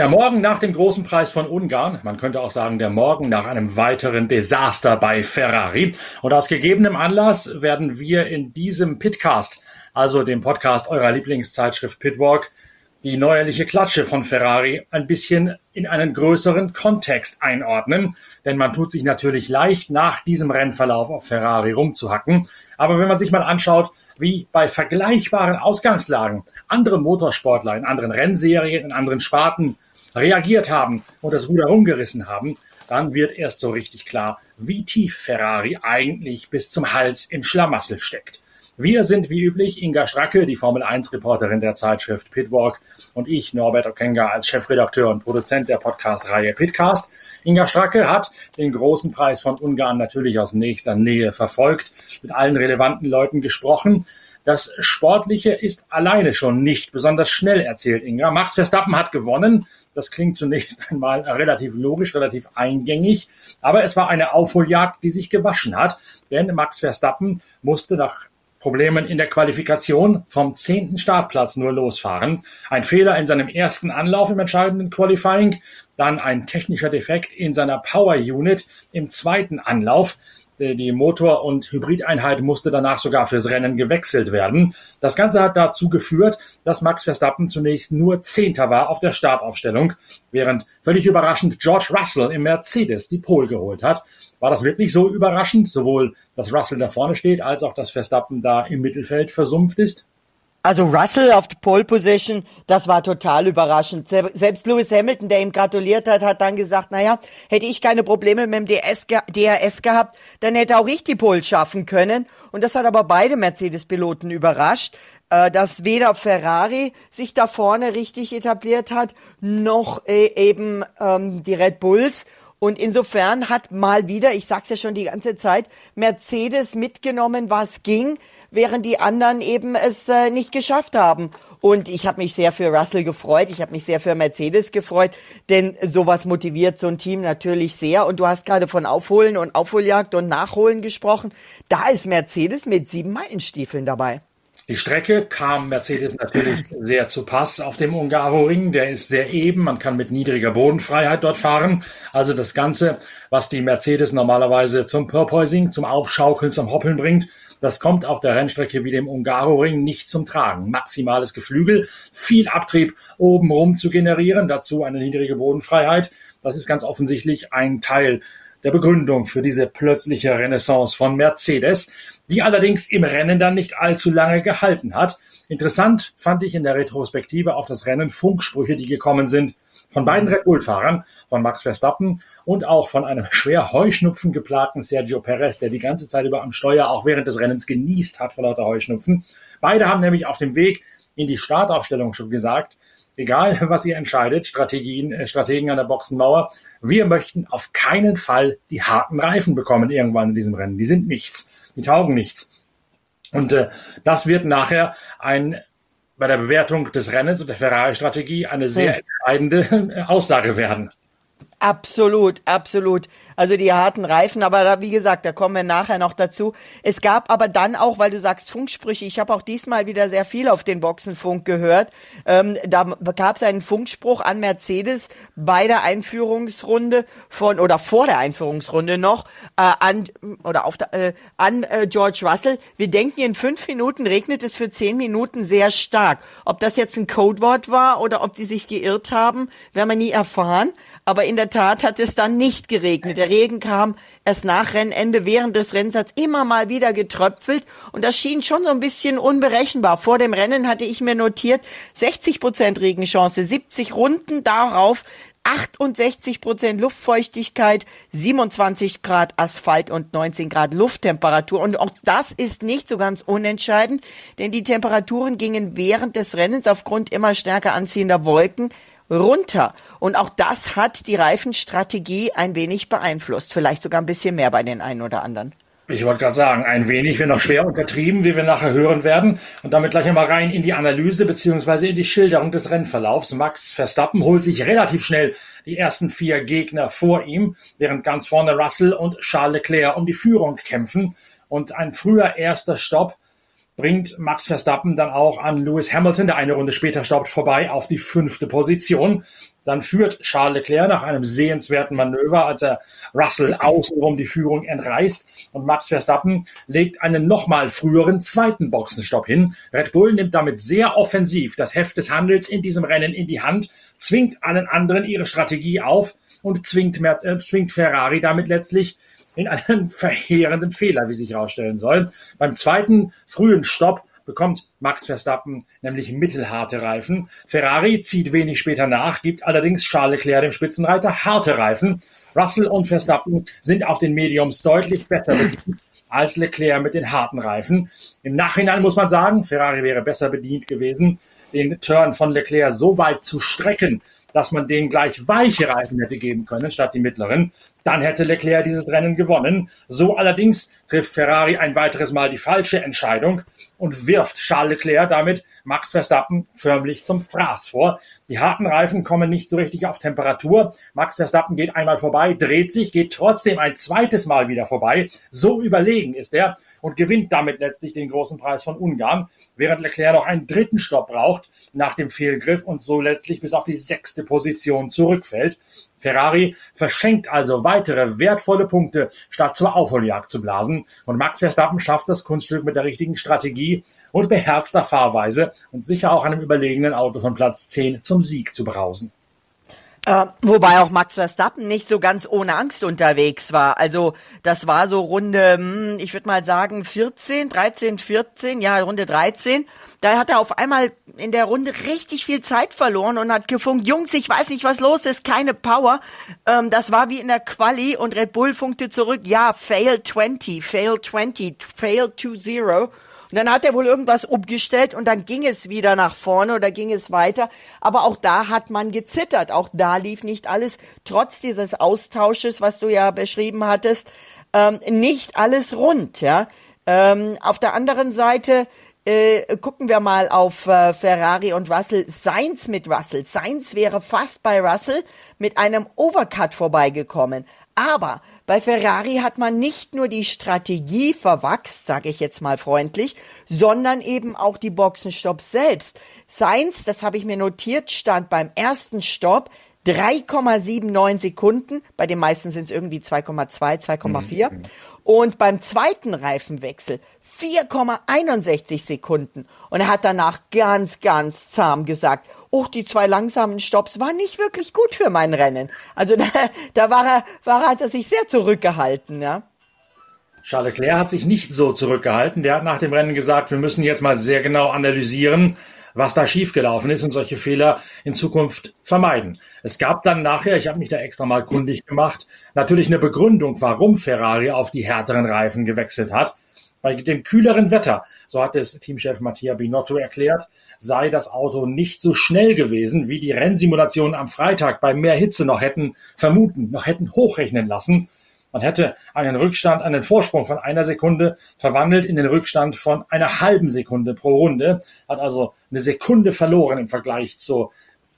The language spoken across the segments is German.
Der Morgen nach dem großen Preis von Ungarn, man könnte auch sagen, der Morgen nach einem weiteren Desaster bei Ferrari. Und aus gegebenem Anlass werden wir in diesem Pitcast, also dem Podcast eurer Lieblingszeitschrift Pitwalk, die neuerliche Klatsche von Ferrari ein bisschen in einen größeren Kontext einordnen. Denn man tut sich natürlich leicht, nach diesem Rennverlauf auf Ferrari rumzuhacken. Aber wenn man sich mal anschaut, wie bei vergleichbaren Ausgangslagen andere Motorsportler in anderen Rennserien, in anderen Sparten reagiert haben und das Ruder rumgerissen haben, dann wird erst so richtig klar, wie tief Ferrari eigentlich bis zum Hals im Schlamassel steckt. Wir sind wie üblich Inga Stracke, die Formel 1 Reporterin der Zeitschrift Pitwalk und ich, Norbert Okenga, als Chefredakteur und Produzent der Podcast-Reihe Pitcast. Inga Stracke hat den großen Preis von Ungarn natürlich aus nächster Nähe verfolgt, mit allen relevanten Leuten gesprochen. Das Sportliche ist alleine schon nicht besonders schnell, erzählt Inga. Max Verstappen hat gewonnen. Das klingt zunächst einmal relativ logisch, relativ eingängig. Aber es war eine Aufholjagd, die sich gewaschen hat. Denn Max Verstappen musste nach Problemen in der Qualifikation vom zehnten Startplatz nur losfahren. Ein Fehler in seinem ersten Anlauf im entscheidenden Qualifying, dann ein technischer Defekt in seiner Power Unit im zweiten Anlauf. Die Motor- und Hybrideinheit musste danach sogar fürs Rennen gewechselt werden. Das Ganze hat dazu geführt, dass Max Verstappen zunächst nur Zehnter war auf der Startaufstellung, während völlig überraschend George Russell im Mercedes die Pole geholt hat. War das wirklich so überraschend, sowohl dass Russell da vorne steht, als auch dass Verstappen da im Mittelfeld versumpft ist? Also Russell auf der Pole Position, das war total überraschend. Selbst Lewis Hamilton, der ihm gratuliert hat, hat dann gesagt, naja, hätte ich keine Probleme mit dem DS, DRS gehabt, dann hätte auch ich die Pole schaffen können. Und das hat aber beide Mercedes-Piloten überrascht, äh, dass weder Ferrari sich da vorne richtig etabliert hat, noch äh, eben ähm, die Red Bulls. Und insofern hat mal wieder, ich sag's ja schon die ganze Zeit, Mercedes mitgenommen, was ging, während die anderen eben es äh, nicht geschafft haben. Und ich habe mich sehr für Russell gefreut, ich habe mich sehr für Mercedes gefreut, denn sowas motiviert so ein Team natürlich sehr. Und du hast gerade von Aufholen und Aufholjagd und Nachholen gesprochen. Da ist Mercedes mit sieben Meilenstiefeln dabei. Die Strecke kam Mercedes natürlich sehr zu Pass auf dem Ungaroring. Der ist sehr eben. Man kann mit niedriger Bodenfreiheit dort fahren. Also das Ganze, was die Mercedes normalerweise zum Purpoising, zum Aufschaukeln, zum Hoppeln bringt, das kommt auf der Rennstrecke wie dem Ungaroring nicht zum Tragen. Maximales Geflügel, viel Abtrieb obenrum zu generieren, dazu eine niedrige Bodenfreiheit. Das ist ganz offensichtlich ein Teil der Begründung für diese plötzliche Renaissance von Mercedes, die allerdings im Rennen dann nicht allzu lange gehalten hat. Interessant fand ich in der Retrospektive auf das Rennen Funksprüche, die gekommen sind von beiden Red Bull-Fahrern, von Max Verstappen und auch von einem schwer Heuschnupfen geplagten Sergio Perez, der die ganze Zeit über am Steuer auch während des Rennens genießt hat vor lauter Heuschnupfen. Beide haben nämlich auf dem Weg in die Startaufstellung schon gesagt, egal was ihr entscheidet, Strategien, äh, Strategen an der Boxenmauer, wir möchten auf keinen Fall die harten Reifen bekommen irgendwann in diesem Rennen. Die sind nichts, die taugen nichts. Und äh, das wird nachher ein bei der Bewertung des Rennens und der Ferrari-Strategie eine sehr hm. entscheidende Aussage werden. Absolut, absolut. Also die harten Reifen, aber da, wie gesagt, da kommen wir nachher noch dazu. Es gab aber dann auch, weil du sagst Funksprüche, ich habe auch diesmal wieder sehr viel auf den Boxenfunk gehört. Ähm, da gab es einen Funkspruch an Mercedes bei der Einführungsrunde von oder vor der Einführungsrunde noch äh, an oder auf der, äh, an äh, George Russell. Wir denken, in fünf Minuten regnet es für zehn Minuten sehr stark. Ob das jetzt ein Codewort war oder ob die sich geirrt haben, werden wir nie erfahren. Aber in der Tat hat es dann nicht geregnet. Der Regen kam erst nach Rennende. Während des Rennens hat immer mal wieder getröpfelt. Und das schien schon so ein bisschen unberechenbar. Vor dem Rennen hatte ich mir notiert, 60 Prozent Regenchance, 70 Runden darauf 68 Prozent Luftfeuchtigkeit, 27 Grad Asphalt und 19 Grad Lufttemperatur. Und auch das ist nicht so ganz unentscheidend, denn die Temperaturen gingen während des Rennens aufgrund immer stärker anziehender Wolken runter. Und auch das hat die Reifenstrategie ein wenig beeinflusst. Vielleicht sogar ein bisschen mehr bei den einen oder anderen. Ich wollte gerade sagen, ein wenig, wenn noch schwer untertrieben, wie wir nachher hören werden. Und damit gleich einmal rein in die Analyse beziehungsweise in die Schilderung des Rennverlaufs. Max Verstappen holt sich relativ schnell die ersten vier Gegner vor ihm, während ganz vorne Russell und Charles Leclerc um die Führung kämpfen. Und ein früher erster Stopp bringt Max Verstappen dann auch an Lewis Hamilton, der eine Runde später staubt, vorbei auf die fünfte Position. Dann führt Charles Leclerc nach einem sehenswerten Manöver, als er Russell außenrum die Führung entreißt und Max Verstappen legt einen nochmal früheren zweiten Boxenstopp hin. Red Bull nimmt damit sehr offensiv das Heft des Handels in diesem Rennen in die Hand, zwingt allen anderen ihre Strategie auf und zwingt, äh, zwingt Ferrari damit letztlich in einen verheerenden Fehler, wie sich herausstellen soll. Beim zweiten frühen Stopp bekommt Max Verstappen nämlich mittelharte Reifen. Ferrari zieht wenig später nach, gibt allerdings Charles Leclerc dem Spitzenreiter harte Reifen. Russell und Verstappen sind auf den Mediums deutlich besser bedient als Leclerc mit den harten Reifen. Im Nachhinein muss man sagen, Ferrari wäre besser bedient gewesen, den Turn von Leclerc so weit zu strecken, dass man denen gleich weiche Reifen hätte geben können, statt die mittleren. Dann hätte Leclerc dieses Rennen gewonnen. So allerdings trifft Ferrari ein weiteres Mal die falsche Entscheidung und wirft Charles Leclerc damit Max Verstappen förmlich zum Fraß vor. Die harten Reifen kommen nicht so richtig auf Temperatur. Max Verstappen geht einmal vorbei, dreht sich, geht trotzdem ein zweites Mal wieder vorbei. So überlegen ist er und gewinnt damit letztlich den großen Preis von Ungarn, während Leclerc noch einen dritten Stopp braucht nach dem Fehlgriff und so letztlich bis auf die sechste Position zurückfällt. Ferrari verschenkt also weitere wertvolle Punkte, statt zur Aufholjagd zu blasen. Und Max Verstappen schafft das Kunststück mit der richtigen Strategie und beherzter Fahrweise und sicher auch einem überlegenen Auto von Platz 10 zum Sieg zu brausen. Äh, wobei auch Max Verstappen nicht so ganz ohne Angst unterwegs war. Also das war so Runde, hm, ich würde mal sagen 14, 13, 14, ja Runde 13. Da hat er auf einmal in der Runde richtig viel Zeit verloren und hat gefunkt, Jungs, ich weiß nicht, was los ist, keine Power. Ähm, das war wie in der Quali und Red Bull funkte zurück, ja, fail 20, fail 20, fail 2-0. Und dann hat er wohl irgendwas umgestellt und dann ging es wieder nach vorne oder ging es weiter. Aber auch da hat man gezittert. Auch da lief nicht alles, trotz dieses Austausches, was du ja beschrieben hattest, ähm, nicht alles rund. Ja. Ähm, auf der anderen Seite äh, gucken wir mal auf äh, Ferrari und Russell. Sainz mit Russell. Sainz wäre fast bei Russell mit einem Overcut vorbeigekommen. Aber bei Ferrari hat man nicht nur die Strategie verwachst, sage ich jetzt mal freundlich, sondern eben auch die Boxenstopps selbst. Seins, das habe ich mir notiert, stand beim ersten Stopp 3,79 Sekunden, bei den meisten sind es irgendwie 2,2, 2,4. Mhm. Und beim zweiten Reifenwechsel 4,61 Sekunden. Und er hat danach ganz, ganz zahm gesagt, oh, die zwei langsamen Stops waren nicht wirklich gut für mein Rennen. Also da, da war er, war hat er sich sehr zurückgehalten, ja. Charles Leclerc hat sich nicht so zurückgehalten. Der hat nach dem Rennen gesagt, wir müssen jetzt mal sehr genau analysieren, was da schiefgelaufen ist und solche Fehler in Zukunft vermeiden. Es gab dann nachher, ich habe mich da extra mal kundig gemacht, natürlich eine Begründung, warum Ferrari auf die härteren Reifen gewechselt hat. Bei dem kühleren Wetter, so hat es Teamchef Mattia Binotto erklärt, sei das Auto nicht so schnell gewesen, wie die Rennsimulationen am Freitag bei mehr Hitze noch hätten vermuten, noch hätten hochrechnen lassen. Man hätte einen Rückstand, einen Vorsprung von einer Sekunde verwandelt in den Rückstand von einer halben Sekunde pro Runde, hat also eine Sekunde verloren im Vergleich zur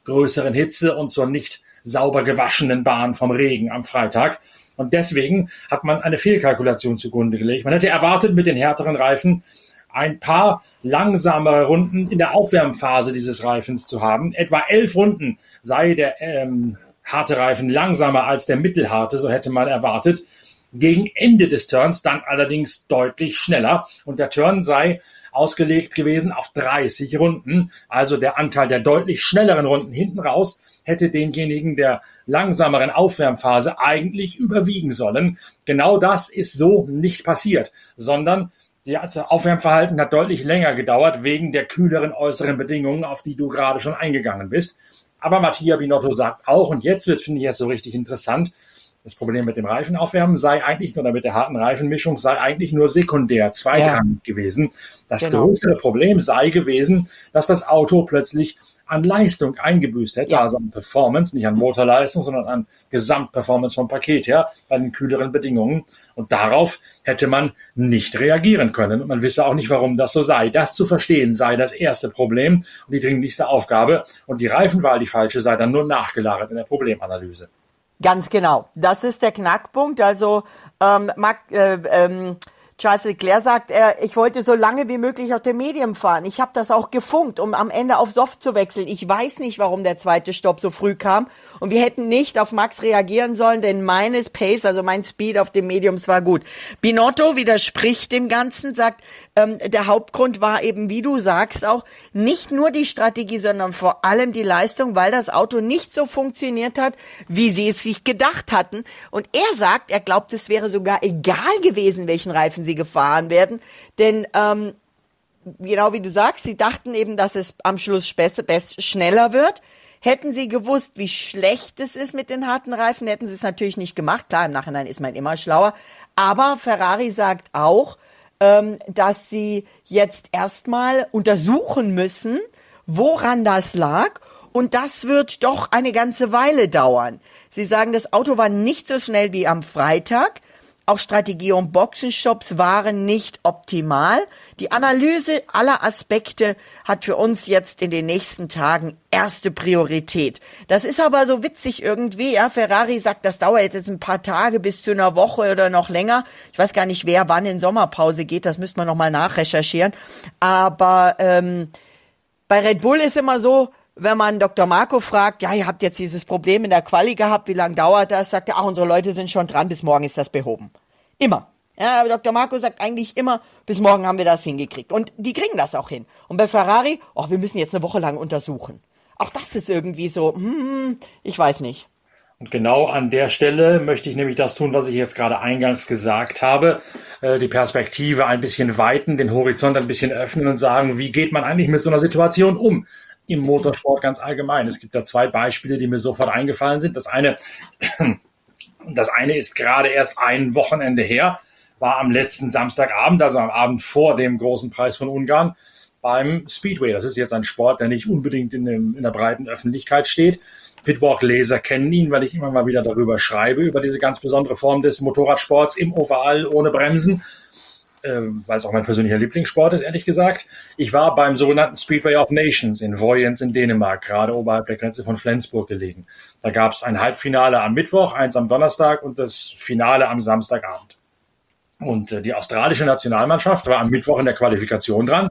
größeren Hitze und zur nicht sauber gewaschenen Bahn vom Regen am Freitag. Und deswegen hat man eine Fehlkalkulation zugrunde gelegt. Man hätte erwartet, mit den härteren Reifen ein paar langsamere Runden in der Aufwärmphase dieses Reifens zu haben. Etwa elf Runden sei der ähm, harte Reifen langsamer als der mittelharte, so hätte man erwartet. Gegen Ende des Turns dann allerdings deutlich schneller und der Turn sei ausgelegt gewesen auf 30 Runden. Also der Anteil der deutlich schnelleren Runden hinten raus hätte denjenigen der langsameren Aufwärmphase eigentlich überwiegen sollen. Genau das ist so nicht passiert, sondern das Aufwärmverhalten hat deutlich länger gedauert wegen der kühleren äußeren Bedingungen, auf die du gerade schon eingegangen bist. Aber Mattia Binotto sagt auch, und jetzt wird, finde ich, es so richtig interessant, das Problem mit dem Reifenaufwärmen sei eigentlich nur, oder mit der harten Reifenmischung sei eigentlich nur sekundär, zweitrangig ja. gewesen. Das genau. größere Problem sei gewesen, dass das Auto plötzlich an Leistung eingebüßt hätte, ja. also an Performance, nicht an Motorleistung, sondern an Gesamtperformance vom Paket her, bei den kühleren Bedingungen. Und darauf hätte man nicht reagieren können. Und man wisse auch nicht, warum das so sei. Das zu verstehen sei das erste Problem und die dringlichste Aufgabe. Und die Reifenwahl, die falsche, sei dann nur nachgelagert in der Problemanalyse. Ganz genau. Das ist der Knackpunkt. Also ähm, Mark, äh, ähm, Charles Leclerc sagt, er, ich wollte so lange wie möglich auf dem Medium fahren. Ich habe das auch gefunkt, um am Ende auf Soft zu wechseln. Ich weiß nicht, warum der zweite Stopp so früh kam. Und wir hätten nicht auf Max reagieren sollen, denn meine Pace, also mein Speed auf dem Mediums war gut. Binotto widerspricht dem Ganzen, sagt, ähm, der Hauptgrund war eben, wie du sagst, auch nicht nur die Strategie, sondern vor allem die Leistung, weil das Auto nicht so funktioniert hat, wie sie es sich gedacht hatten. Und er sagt, er glaubt, es wäre sogar egal gewesen, welchen Reifen sie sie gefahren werden. Denn ähm, genau wie du sagst, sie dachten eben, dass es am Schluss besser, besser, schneller wird. Hätten sie gewusst, wie schlecht es ist mit den harten Reifen, hätten sie es natürlich nicht gemacht. Klar, im Nachhinein ist man immer schlauer. Aber Ferrari sagt auch, ähm, dass sie jetzt erstmal untersuchen müssen, woran das lag. Und das wird doch eine ganze Weile dauern. Sie sagen, das Auto war nicht so schnell wie am Freitag. Auch Strategie und Boxenshops waren nicht optimal. Die Analyse aller Aspekte hat für uns jetzt in den nächsten Tagen erste Priorität. Das ist aber so witzig irgendwie. Ja, Ferrari sagt, das dauert jetzt ein paar Tage bis zu einer Woche oder noch länger. Ich weiß gar nicht, wer wann in Sommerpause geht. Das müsste man noch mal nachrecherchieren. Aber ähm, bei Red Bull ist immer so, wenn man Dr. Marco fragt, ja, ihr habt jetzt dieses Problem in der Quali gehabt, wie lange dauert das? Sagt er, ach, unsere Leute sind schon dran, bis morgen ist das behoben. Immer. Ja, Dr. Marco sagt eigentlich immer, bis morgen haben wir das hingekriegt. Und die kriegen das auch hin. Und bei Ferrari, ach, wir müssen jetzt eine Woche lang untersuchen. Auch das ist irgendwie so, hm, ich weiß nicht. Und genau an der Stelle möchte ich nämlich das tun, was ich jetzt gerade eingangs gesagt habe, äh, die Perspektive ein bisschen weiten, den Horizont ein bisschen öffnen und sagen, wie geht man eigentlich mit so einer Situation um? im Motorsport ganz allgemein. Es gibt da zwei Beispiele, die mir sofort eingefallen sind. Das eine, das eine ist gerade erst ein Wochenende her, war am letzten Samstagabend, also am Abend vor dem großen Preis von Ungarn, beim Speedway. Das ist jetzt ein Sport, der nicht unbedingt in, dem, in der breiten Öffentlichkeit steht. Pitwalk-Leser kennen ihn, weil ich immer mal wieder darüber schreibe, über diese ganz besondere Form des Motorradsports im Oval ohne Bremsen ähm, weil es auch mein persönlicher Lieblingssport ist, ehrlich gesagt. Ich war beim sogenannten Speedway of Nations in Vojens in Dänemark, gerade oberhalb der Grenze von Flensburg gelegen. Da gab es ein Halbfinale am Mittwoch, eins am Donnerstag und das Finale am Samstagabend. Und äh, die australische Nationalmannschaft war am Mittwoch in der Qualifikation dran,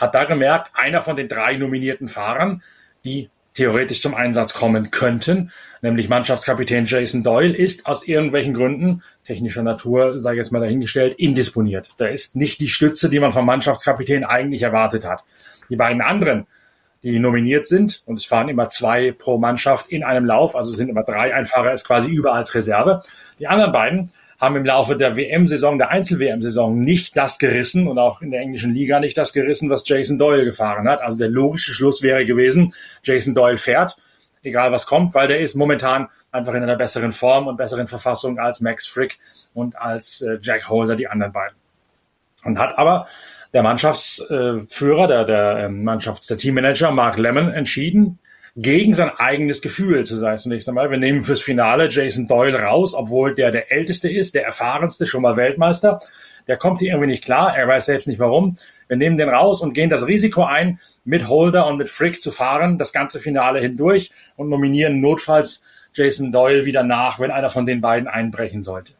hat da gemerkt, einer von den drei nominierten Fahrern, die theoretisch zum Einsatz kommen könnten, nämlich Mannschaftskapitän Jason Doyle, ist aus irgendwelchen Gründen, technischer Natur, sei jetzt mal dahingestellt, indisponiert. Da ist nicht die Stütze, die man vom Mannschaftskapitän eigentlich erwartet hat. Die beiden anderen, die nominiert sind, und es fahren immer zwei pro Mannschaft in einem Lauf, also sind immer drei, ein Fahrer ist quasi über als Reserve. Die anderen beiden haben im Laufe der WM-Saison, der Einzel-WM-Saison nicht das gerissen und auch in der englischen Liga nicht das gerissen, was Jason Doyle gefahren hat. Also der logische Schluss wäre gewesen, Jason Doyle fährt, egal was kommt, weil der ist momentan einfach in einer besseren Form und besseren Verfassung als Max Frick und als äh, Jack Holder, die anderen beiden. Und hat aber der Mannschaftsführer, der, der ähm, Mannschafts-, der Teammanager Mark Lemon entschieden, gegen sein eigenes Gefühl zu sein. Zunächst einmal, wir nehmen fürs Finale Jason Doyle raus, obwohl der der älteste ist, der erfahrenste, schon mal Weltmeister. Der kommt hier irgendwie nicht klar, er weiß selbst nicht warum. Wir nehmen den raus und gehen das Risiko ein, mit Holder und mit Frick zu fahren, das ganze Finale hindurch und nominieren notfalls Jason Doyle wieder nach, wenn einer von den beiden einbrechen sollte.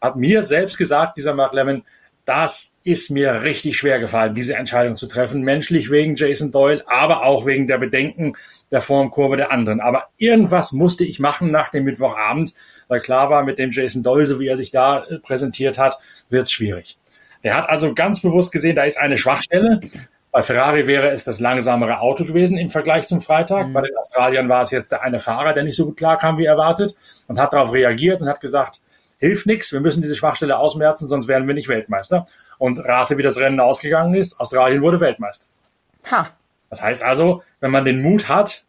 Hat mir selbst gesagt, dieser Mark Lemon, das ist mir richtig schwer gefallen, diese Entscheidung zu treffen. Menschlich wegen Jason Doyle, aber auch wegen der Bedenken, der Formkurve der anderen. Aber irgendwas musste ich machen nach dem Mittwochabend, weil klar war, mit dem Jason Doyle, so wie er sich da äh, präsentiert hat, wird es schwierig. Der hat also ganz bewusst gesehen, da ist eine Schwachstelle. Bei Ferrari wäre es das langsamere Auto gewesen im Vergleich zum Freitag. Mhm. Bei den Australiern war es jetzt der eine Fahrer, der nicht so gut klar kam wie erwartet und hat darauf reagiert und hat gesagt, hilft nichts, wir müssen diese Schwachstelle ausmerzen, sonst werden wir nicht Weltmeister. Und rate, wie das Rennen ausgegangen ist. Australien wurde Weltmeister. Ha. Das heißt also, wenn man den Mut hat,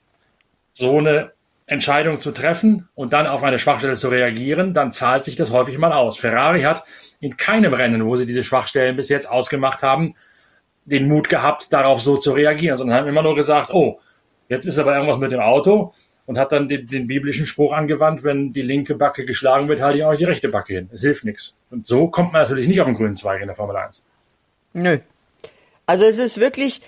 so eine Entscheidung zu treffen und dann auf eine Schwachstelle zu reagieren, dann zahlt sich das häufig mal aus. Ferrari hat in keinem Rennen, wo sie diese Schwachstellen bis jetzt ausgemacht haben, den Mut gehabt, darauf so zu reagieren, sondern haben immer nur gesagt, oh, jetzt ist aber irgendwas mit dem Auto und hat dann den, den biblischen Spruch angewandt, wenn die linke Backe geschlagen wird, halte ich auch die rechte Backe hin. Es hilft nichts. Und so kommt man natürlich nicht auf den grünen Zweig in der Formel 1. Nö. Also es ist wirklich,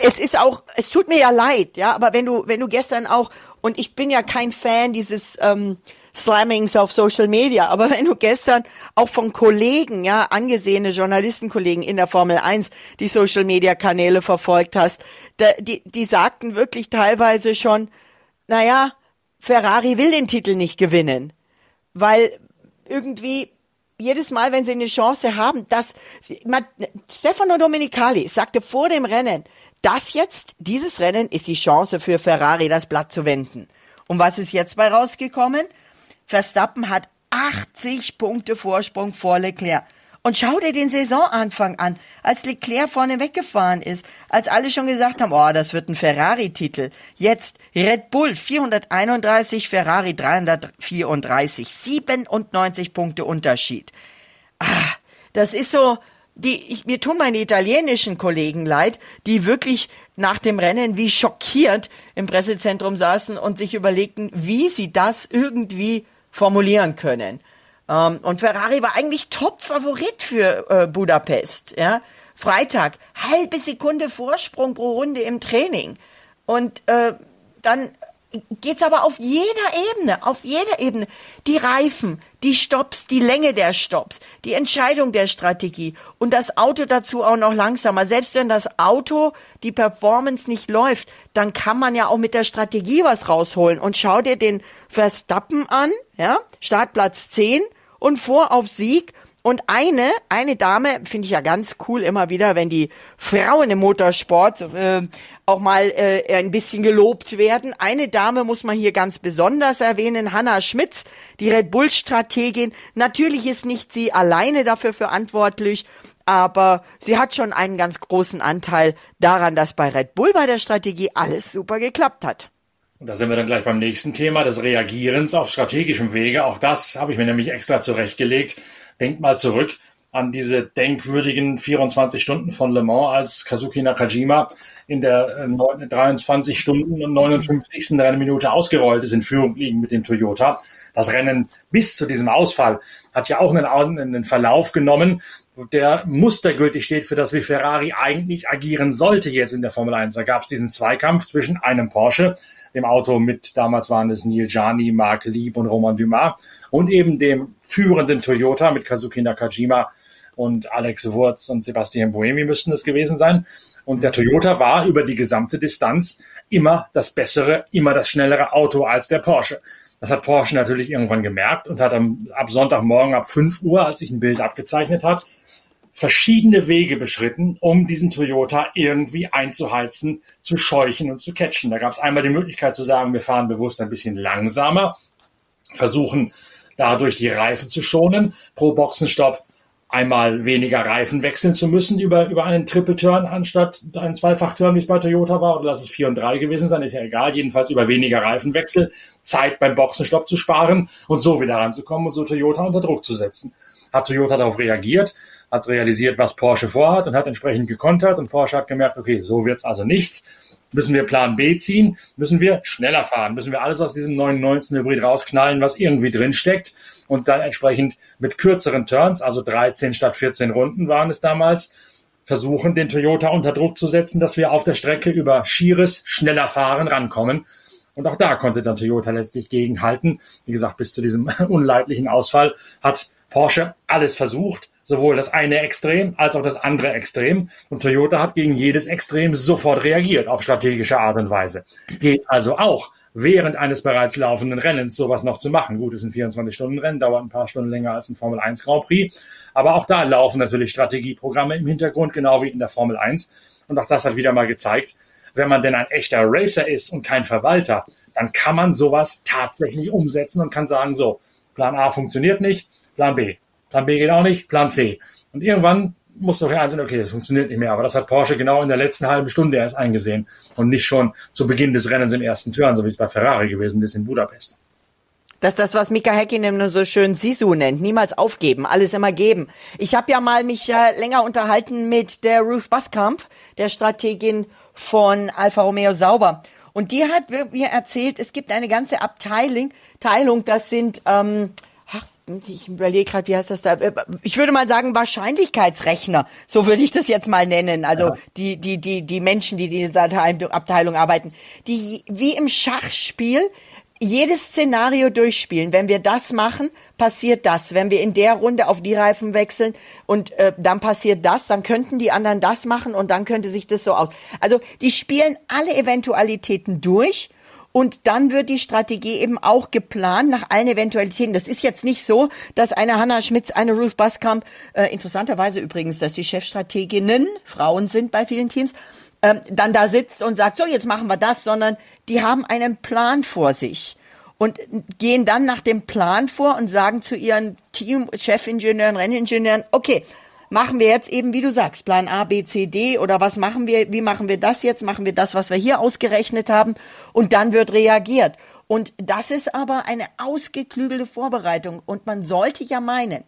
es ist auch, es tut mir ja leid, ja, aber wenn du, wenn du gestern auch, und ich bin ja kein Fan dieses ähm, Slammings auf Social Media. Aber wenn du gestern auch von Kollegen, ja, angesehene Journalistenkollegen in der Formel 1 die Social Media Kanäle verfolgt hast, da, die, die sagten wirklich teilweise schon, naja, Ferrari will den Titel nicht gewinnen. Weil irgendwie jedes Mal, wenn sie eine Chance haben, dass Stefano Domenicali sagte vor dem Rennen, das jetzt, dieses Rennen ist die Chance für Ferrari, das Blatt zu wenden. Und was ist jetzt bei rausgekommen? Verstappen hat 80 Punkte Vorsprung vor Leclerc. Und schau dir den Saisonanfang an, als Leclerc vorne weggefahren ist, als alle schon gesagt haben, oh, das wird ein Ferrari-Titel. Jetzt Red Bull 431, Ferrari 334, 97 Punkte Unterschied. Ah, das ist so, die, ich, mir tun meine italienischen Kollegen leid, die wirklich nach dem Rennen wie schockiert im Pressezentrum saßen und sich überlegten, wie sie das irgendwie formulieren können. Ähm, und Ferrari war eigentlich Top-Favorit für äh, Budapest. Ja? Freitag, halbe Sekunde Vorsprung pro Runde im Training. Und äh, dann geht's aber auf jeder Ebene, auf jeder Ebene. Die Reifen, die Stops, die Länge der Stops, die Entscheidung der Strategie und das Auto dazu auch noch langsamer. Selbst wenn das Auto die Performance nicht läuft, dann kann man ja auch mit der Strategie was rausholen. Und schau dir den Verstappen an, ja, Startplatz 10 und vor auf Sieg und eine, eine Dame, finde ich ja ganz cool immer wieder, wenn die Frauen im Motorsport äh, auch mal äh, ein bisschen gelobt werden. Eine Dame muss man hier ganz besonders erwähnen, Hanna Schmitz, die Red Bull-Strategin. Natürlich ist nicht sie alleine dafür verantwortlich, aber sie hat schon einen ganz großen Anteil daran, dass bei Red Bull bei der Strategie alles super geklappt hat. Da sind wir dann gleich beim nächsten Thema des Reagierens auf strategischem Wege. Auch das habe ich mir nämlich extra zurechtgelegt. Denkt mal zurück an diese denkwürdigen 24 Stunden von Le Mans, als Kazuki Nakajima in der 23 äh, Stunden und 59. Rennminute ausgerollt ist, in Führung liegen mit dem Toyota. Das Rennen bis zu diesem Ausfall hat ja auch einen, einen Verlauf genommen, der mustergültig steht für das, wie Ferrari eigentlich agieren sollte jetzt in der Formel 1. Da gab es diesen Zweikampf zwischen einem Porsche, dem Auto mit, damals waren es Neil Gianni, Mark Lieb und Roman Dumas und eben dem führenden Toyota mit Kazuki Nakajima und Alex Wurz und Sebastian Buemi müssten es gewesen sein. Und der Toyota war über die gesamte Distanz immer das bessere, immer das schnellere Auto als der Porsche. Das hat Porsche natürlich irgendwann gemerkt und hat am, ab Sonntagmorgen ab 5 Uhr, als sich ein Bild abgezeichnet hat, verschiedene Wege beschritten, um diesen Toyota irgendwie einzuheizen, zu scheuchen und zu catchen. Da gab es einmal die Möglichkeit zu sagen, wir fahren bewusst ein bisschen langsamer, versuchen dadurch die Reifen zu schonen, pro Boxenstopp einmal weniger Reifen wechseln zu müssen über, über einen Triple Turn anstatt einen Zweifach-Turn, wie es bei Toyota war, oder lass es 4 und 3 gewesen sein, ist ja egal, jedenfalls über weniger Reifenwechsel, Zeit beim Boxenstopp zu sparen und so wieder ranzukommen und so Toyota unter Druck zu setzen. Hat Toyota darauf reagiert, hat realisiert, was Porsche vorhat und hat entsprechend gekontert und Porsche hat gemerkt, okay, so wird's also nichts. Müssen wir Plan B ziehen? Müssen wir schneller fahren? Müssen wir alles aus diesem 919 Hybrid rausknallen, was irgendwie drin steckt? Und dann entsprechend mit kürzeren Turns, also 13 statt 14 Runden waren es damals, versuchen, den Toyota unter Druck zu setzen, dass wir auf der Strecke über schieres, schneller fahren rankommen. Und auch da konnte dann Toyota letztlich gegenhalten. Wie gesagt, bis zu diesem unleidlichen Ausfall hat Porsche alles versucht, sowohl das eine Extrem als auch das andere Extrem. Und Toyota hat gegen jedes Extrem sofort reagiert auf strategische Art und Weise. Geht also auch während eines bereits laufenden Rennens sowas noch zu machen. Gut, es sind 24-Stunden-Rennen, dauert ein paar Stunden länger als ein Formel 1 Grand Prix. Aber auch da laufen natürlich Strategieprogramme im Hintergrund, genau wie in der Formel 1. Und auch das hat wieder mal gezeigt, wenn man denn ein echter Racer ist und kein Verwalter, dann kann man sowas tatsächlich umsetzen und kann sagen, so, Plan A funktioniert nicht, Plan B. Plan B geht auch nicht, Plan C. Und irgendwann muss doch einsehen, okay, das funktioniert nicht mehr. Aber das hat Porsche genau in der letzten halben Stunde erst eingesehen und nicht schon zu Beginn des Rennens im ersten Turn, so wie es bei Ferrari gewesen ist in Budapest. Das das, was Mika Häkkinen nur so schön Sisu nennt. Niemals aufgeben, alles immer geben. Ich habe ja mal mich äh, länger unterhalten mit der Ruth Baskamp, der Strategin von Alfa Romeo Sauber. Und die hat mir erzählt, es gibt eine ganze Abteilung, Teilung, das sind ähm, ich überlege gerade, wie heißt das da? Ich würde mal sagen Wahrscheinlichkeitsrechner. So würde ich das jetzt mal nennen. Also ja. die die die die Menschen, die in dieser Abteilung arbeiten, die wie im Schachspiel jedes Szenario durchspielen. Wenn wir das machen, passiert das. Wenn wir in der Runde auf die Reifen wechseln und äh, dann passiert das, dann könnten die anderen das machen und dann könnte sich das so aus. Also die spielen alle Eventualitäten durch und dann wird die Strategie eben auch geplant nach allen Eventualitäten. Das ist jetzt nicht so, dass eine Hannah Schmitz, eine Ruth Baskamp, äh, interessanterweise übrigens, dass die Chefstrateginnen Frauen sind bei vielen Teams, ähm, dann da sitzt und sagt, so jetzt machen wir das, sondern die haben einen Plan vor sich und gehen dann nach dem Plan vor und sagen zu ihren Team, Chefingenieuren, Renningenieuren, okay, machen wir jetzt eben, wie du sagst, Plan A, B, C, D oder was machen wir, wie machen wir das jetzt? Machen wir das, was wir hier ausgerechnet haben und dann wird reagiert. Und das ist aber eine ausgeklügelte Vorbereitung und man sollte ja meinen,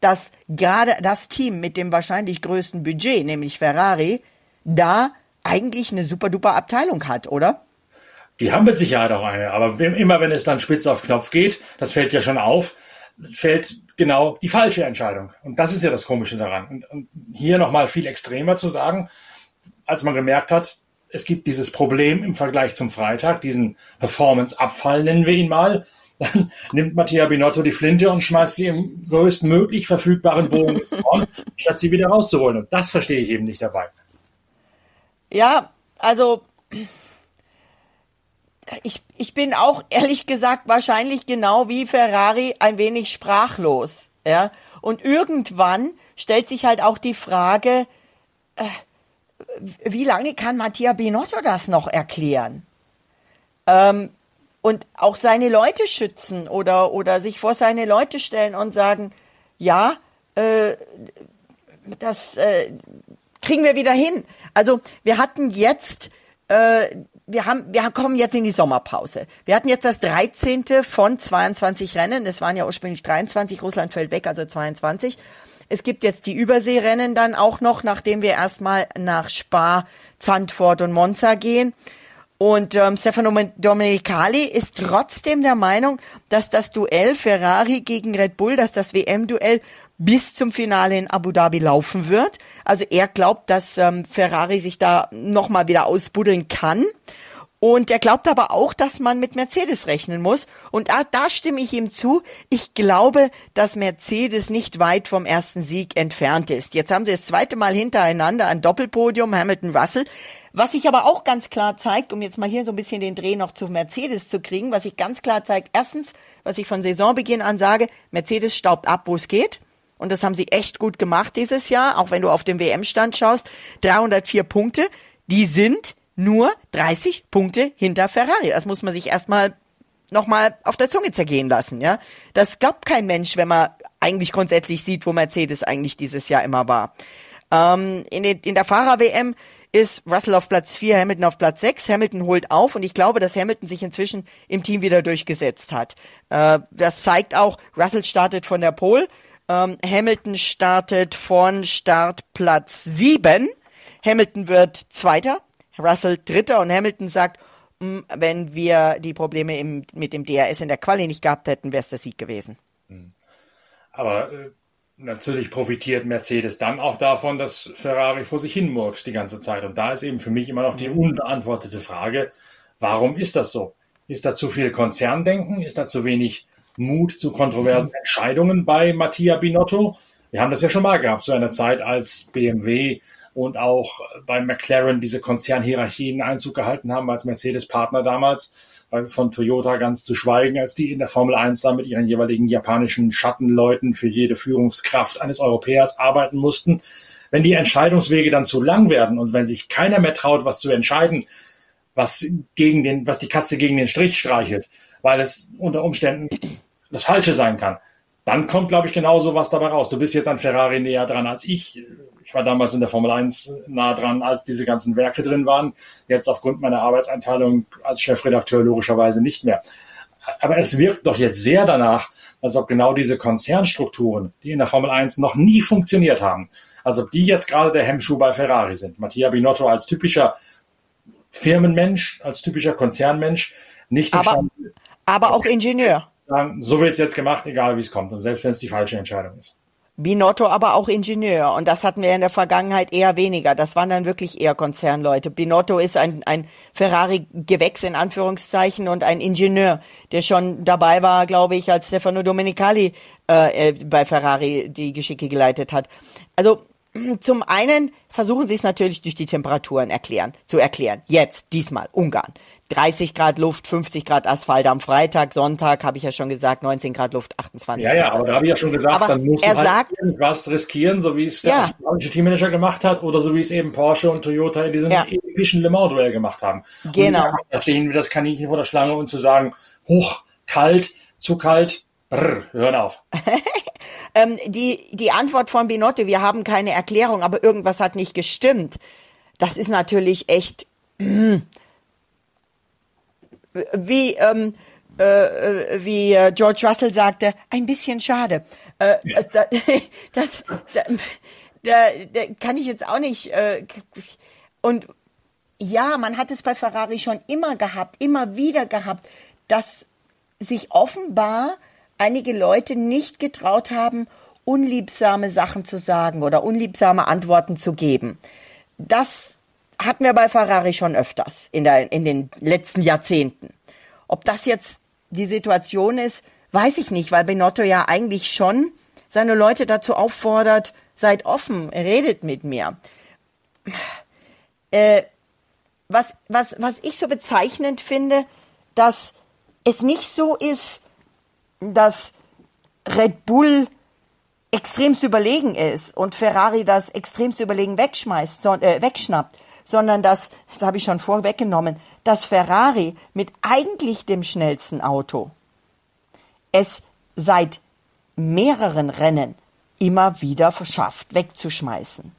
dass gerade das Team mit dem wahrscheinlich größten Budget, nämlich Ferrari, da eigentlich eine super duper Abteilung hat, oder? Die haben mit Sicherheit auch eine, aber immer wenn es dann spitz auf Knopf geht, das fällt ja schon auf, fällt genau die falsche Entscheidung. Und das ist ja das Komische daran. Und, und hier nochmal viel extremer zu sagen, als man gemerkt hat, es gibt dieses Problem im Vergleich zum Freitag, diesen Performance-Abfall nennen wir ihn mal, dann nimmt Mattia Binotto die Flinte und schmeißt sie im größtmöglich verfügbaren Bogen ins Korn, statt sie wieder rauszuholen. Und das verstehe ich eben nicht dabei. Ja, also ich, ich bin auch ehrlich gesagt wahrscheinlich genau wie Ferrari ein wenig sprachlos. Ja? Und irgendwann stellt sich halt auch die Frage, äh, wie lange kann Mattia Binotto das noch erklären? Ähm, und auch seine Leute schützen oder, oder sich vor seine Leute stellen und sagen, ja, äh, das äh, kriegen wir wieder hin. Also wir hatten jetzt äh, wir haben, wir kommen jetzt in die Sommerpause. Wir hatten jetzt das 13. von 22 Rennen. Es waren ja ursprünglich 23. Russland fällt weg, also 22. Es gibt jetzt die Überseerennen dann auch noch, nachdem wir erstmal nach Spa, Zandvoort und Monza gehen. Und ähm, Stefano Domenicali ist trotzdem der Meinung, dass das Duell Ferrari gegen Red Bull, dass das WM-Duell bis zum Finale in Abu Dhabi laufen wird. Also er glaubt, dass ähm, Ferrari sich da nochmal wieder ausbuddeln kann. Und er glaubt aber auch, dass man mit Mercedes rechnen muss. Und da, da stimme ich ihm zu. Ich glaube, dass Mercedes nicht weit vom ersten Sieg entfernt ist. Jetzt haben sie das zweite Mal hintereinander ein Doppelpodium, Hamilton Russell. Was sich aber auch ganz klar zeigt, um jetzt mal hier so ein bisschen den Dreh noch zu Mercedes zu kriegen, was sich ganz klar zeigt, erstens, was ich von Saisonbeginn an sage, Mercedes staubt ab, wo es geht. Und das haben sie echt gut gemacht dieses Jahr, auch wenn du auf den WM-Stand schaust. 304 Punkte, die sind nur 30 Punkte hinter Ferrari. Das muss man sich erstmal nochmal auf der Zunge zergehen lassen, ja. Das gab kein Mensch, wenn man eigentlich grundsätzlich sieht, wo Mercedes eigentlich dieses Jahr immer war. Ähm, in, den, in der Fahrer-WM ist Russell auf Platz 4, Hamilton auf Platz 6. Hamilton holt auf und ich glaube, dass Hamilton sich inzwischen im Team wieder durchgesetzt hat. Äh, das zeigt auch, Russell startet von der Pole, ähm, Hamilton startet von Startplatz 7. Hamilton wird Zweiter, Russell Dritter und Hamilton sagt, hm, wenn wir die Probleme im, mit dem DRS in der Quali nicht gehabt hätten, wäre es der Sieg gewesen. Hm. Aber äh, natürlich profitiert Mercedes dann auch davon, dass Ferrari vor sich hin murkst die ganze Zeit. Und da ist eben für mich immer noch die mhm. unbeantwortete Frage, warum ist das so? Ist da zu viel Konzerndenken? Ist da zu wenig Mut zu kontroversen Entscheidungen bei Mattia Binotto. Wir haben das ja schon mal gehabt, zu einer Zeit, als BMW und auch bei McLaren diese Konzernhierarchien Einzug gehalten haben, als Mercedes-Partner damals, von Toyota ganz zu schweigen, als die in der Formel 1 da mit ihren jeweiligen japanischen Schattenleuten für jede Führungskraft eines Europäers arbeiten mussten. Wenn die Entscheidungswege dann zu lang werden und wenn sich keiner mehr traut, was zu entscheiden, was gegen den, was die Katze gegen den Strich streichelt, weil es unter Umständen das Falsche sein kann. Dann kommt, glaube ich, genauso was dabei raus. Du bist jetzt an Ferrari näher dran als ich. Ich war damals in der Formel 1 nah dran, als diese ganzen Werke drin waren. Jetzt aufgrund meiner Arbeitseinteilung als Chefredakteur logischerweise nicht mehr. Aber es wirkt doch jetzt sehr danach, als ob genau diese Konzernstrukturen, die in der Formel 1 noch nie funktioniert haben, als ob die jetzt gerade der Hemmschuh bei Ferrari sind. Mattia Binotto als typischer Firmenmensch, als typischer Konzernmensch, nicht aber, aber auch Ingenieur sagen, so wird es jetzt gemacht, egal wie es kommt. Und selbst wenn es die falsche Entscheidung ist. Binotto aber auch Ingenieur und das hatten wir in der Vergangenheit eher weniger. Das waren dann wirklich eher Konzernleute. Binotto ist ein, ein Ferrari-Gewächs in Anführungszeichen und ein Ingenieur, der schon dabei war, glaube ich, als Stefano Domenicali äh, äh bei Ferrari die Geschicke geleitet hat. Also zum einen versuchen sie es natürlich durch die Temperaturen erklären, zu erklären. Jetzt, diesmal, Ungarn. 30 Grad Luft, 50 Grad Asphalt am Freitag, Sonntag habe ich ja schon gesagt, 19 Grad Luft, 28 ja, Grad. Ja, aber da habe ich ja schon gesagt, aber dann musst er du halt sagt, irgendwas riskieren, so wie es der ja. australische Teammanager gemacht hat oder so wie es eben Porsche und Toyota in diesem Ja. epischen Le Mans Duell gemacht haben. Genau. Und da stehen wir das Kaninchen vor der Schlange und zu sagen, hoch, kalt, zu kalt, brr, hören auf. ähm, die, die Antwort von Binotto, wir haben keine Erklärung, aber irgendwas hat nicht gestimmt. Das ist natürlich echt wie, ähm, äh, äh, wie äh, George Russell sagte, ein bisschen schade. Äh, da, das, da, da, da kann ich jetzt auch nicht. Äh, und ja, man hat es bei Ferrari schon immer gehabt, immer wieder gehabt, dass sich offenbar einige Leute nicht getraut haben, unliebsame Sachen zu sagen oder unliebsame Antworten zu geben. Das hatten wir bei Ferrari schon öfters in, der, in den letzten Jahrzehnten. Ob das jetzt die Situation ist, weiß ich nicht, weil Benotto ja eigentlich schon seine Leute dazu auffordert, seid offen, redet mit mir. Äh, was, was, was ich so bezeichnend finde, dass es nicht so ist, dass Red Bull extremst überlegen ist und Ferrari das extremst überlegen wegschmeißt, äh, wegschnappt, sondern dass, das habe ich schon vorweggenommen, dass Ferrari mit eigentlich dem schnellsten Auto es seit mehreren Rennen immer wieder verschafft, wegzuschmeißen.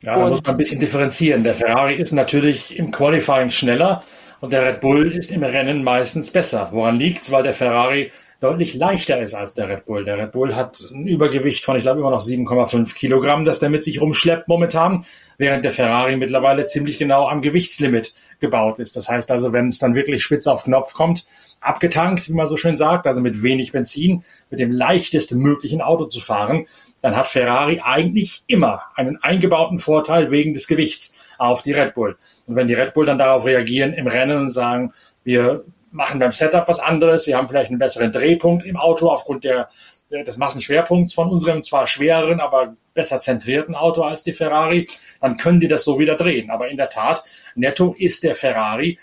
Ja, da Und- muss man ein bisschen differenzieren. Der Ferrari ist natürlich im Qualifying schneller und der Red Bull ist im Rennen meistens besser. Woran liegt's? Weil der Ferrari deutlich leichter ist als der Red Bull. Der Red Bull hat ein Übergewicht von, ich glaube, immer noch 7,5 Kilogramm, das der mit sich rumschleppt momentan, während der Ferrari mittlerweile ziemlich genau am Gewichtslimit gebaut ist. Das heißt also, wenn es dann wirklich spitz auf Knopf kommt, abgetankt, wie man so schön sagt, also mit wenig Benzin, mit dem leichtesten möglichen Auto zu fahren, dann hat Ferrari eigentlich immer einen eingebauten Vorteil wegen des Gewichts auf die Red Bull. Und wenn die Red Bull dann darauf reagieren im Rennen und sagen, wir machen beim Setup was anderes, wir haben vielleicht einen besseren Drehpunkt im Auto aufgrund der, des Massenschwerpunkts von unserem zwar schwereren, aber besser zentrierten Auto als die Ferrari, dann können die das so wieder drehen. Aber in der Tat, netto ist der Ferrari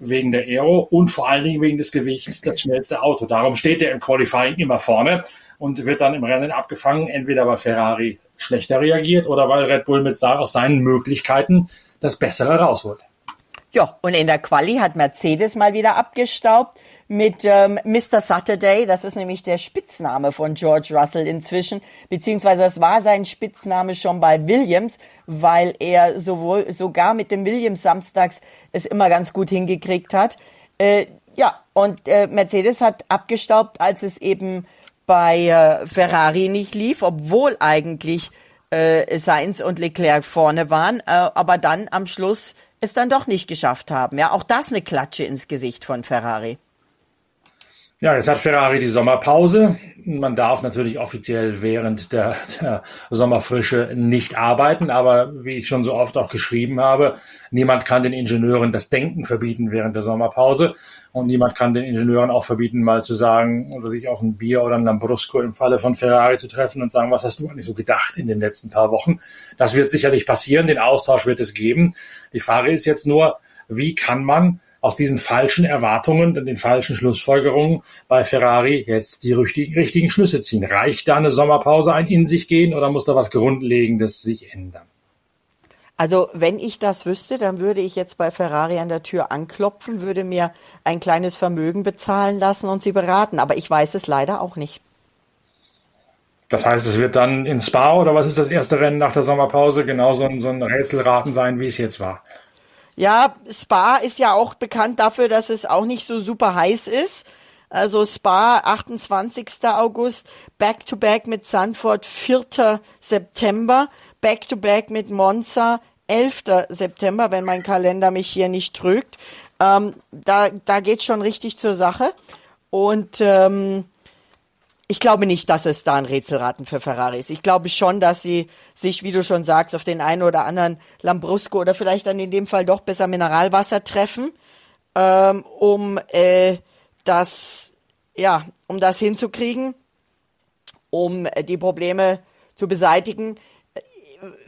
wegen der Aero und vor allen Dingen wegen des Gewichts das schnellste Auto. Darum steht er im Qualifying immer vorne und wird dann im Rennen abgefangen, entweder weil Ferrari schlechter reagiert oder weil Red Bull mit aus seinen Möglichkeiten das Bessere rausholt. Ja, und in der Quali hat Mercedes mal wieder abgestaubt mit ähm, Mr. Saturday. Das ist nämlich der Spitzname von George Russell inzwischen, beziehungsweise das war sein Spitzname schon bei Williams, weil er sowohl sogar mit dem Williams samstags es immer ganz gut hingekriegt hat. Äh, ja, und äh, Mercedes hat abgestaubt, als es eben bei äh, Ferrari nicht lief, obwohl eigentlich äh, Sainz und Leclerc vorne waren, äh, aber dann am Schluss es dann doch nicht geschafft haben. Ja, auch das eine Klatsche ins Gesicht von Ferrari. Ja, jetzt hat Ferrari die Sommerpause. Man darf natürlich offiziell während der, der, Sommerfrische nicht arbeiten, aber wie ich schon so oft auch geschrieben habe, niemand kann den Ingenieuren das Denken verbieten während der Sommerpause und niemand kann den Ingenieuren auch verbieten, mal zu sagen oder sich auf ein Bier oder ein Lambrusco im Falle von Ferrari zu treffen und sagen, was hast du eigentlich so gedacht in den letzten paar Wochen? Das wird sicherlich passieren, den Austausch wird es geben. Die Frage ist jetzt nur, wie kann man aus diesen falschen Erwartungen und den falschen Schlussfolgerungen bei Ferrari jetzt die richtigen, richtigen Schlüsse ziehen. Reicht da eine Sommerpause ein in sich gehen oder muss da was Grundlegendes sich ändern? Also wenn ich das wüsste, dann würde ich jetzt bei Ferrari an der Tür anklopfen, würde mir ein kleines Vermögen bezahlen lassen und sie beraten. Aber ich weiß es leider auch nicht. Das heißt, es wird dann in Spa oder was ist das erste Rennen nach der Sommerpause genauso ein, so ein Rätselraten sein, wie es jetzt war? Ja, Spa ist ja auch bekannt dafür, dass es auch nicht so super heiß ist. Also Spa, 28. August, Back-to-Back mit Sanford, 4. September, Back-to-Back mit Monza, 11. September, wenn mein Kalender mich hier nicht trügt. Ähm, da da geht schon richtig zur Sache. Und ähm, ich glaube nicht, dass es da ein Rätselraten für Ferrari ist. Ich glaube schon, dass sie sich, wie du schon sagst, auf den einen oder anderen Lambrusco oder vielleicht dann in dem Fall doch besser Mineralwasser treffen, ähm, um äh, das, ja, um das hinzukriegen, um äh, die Probleme zu beseitigen.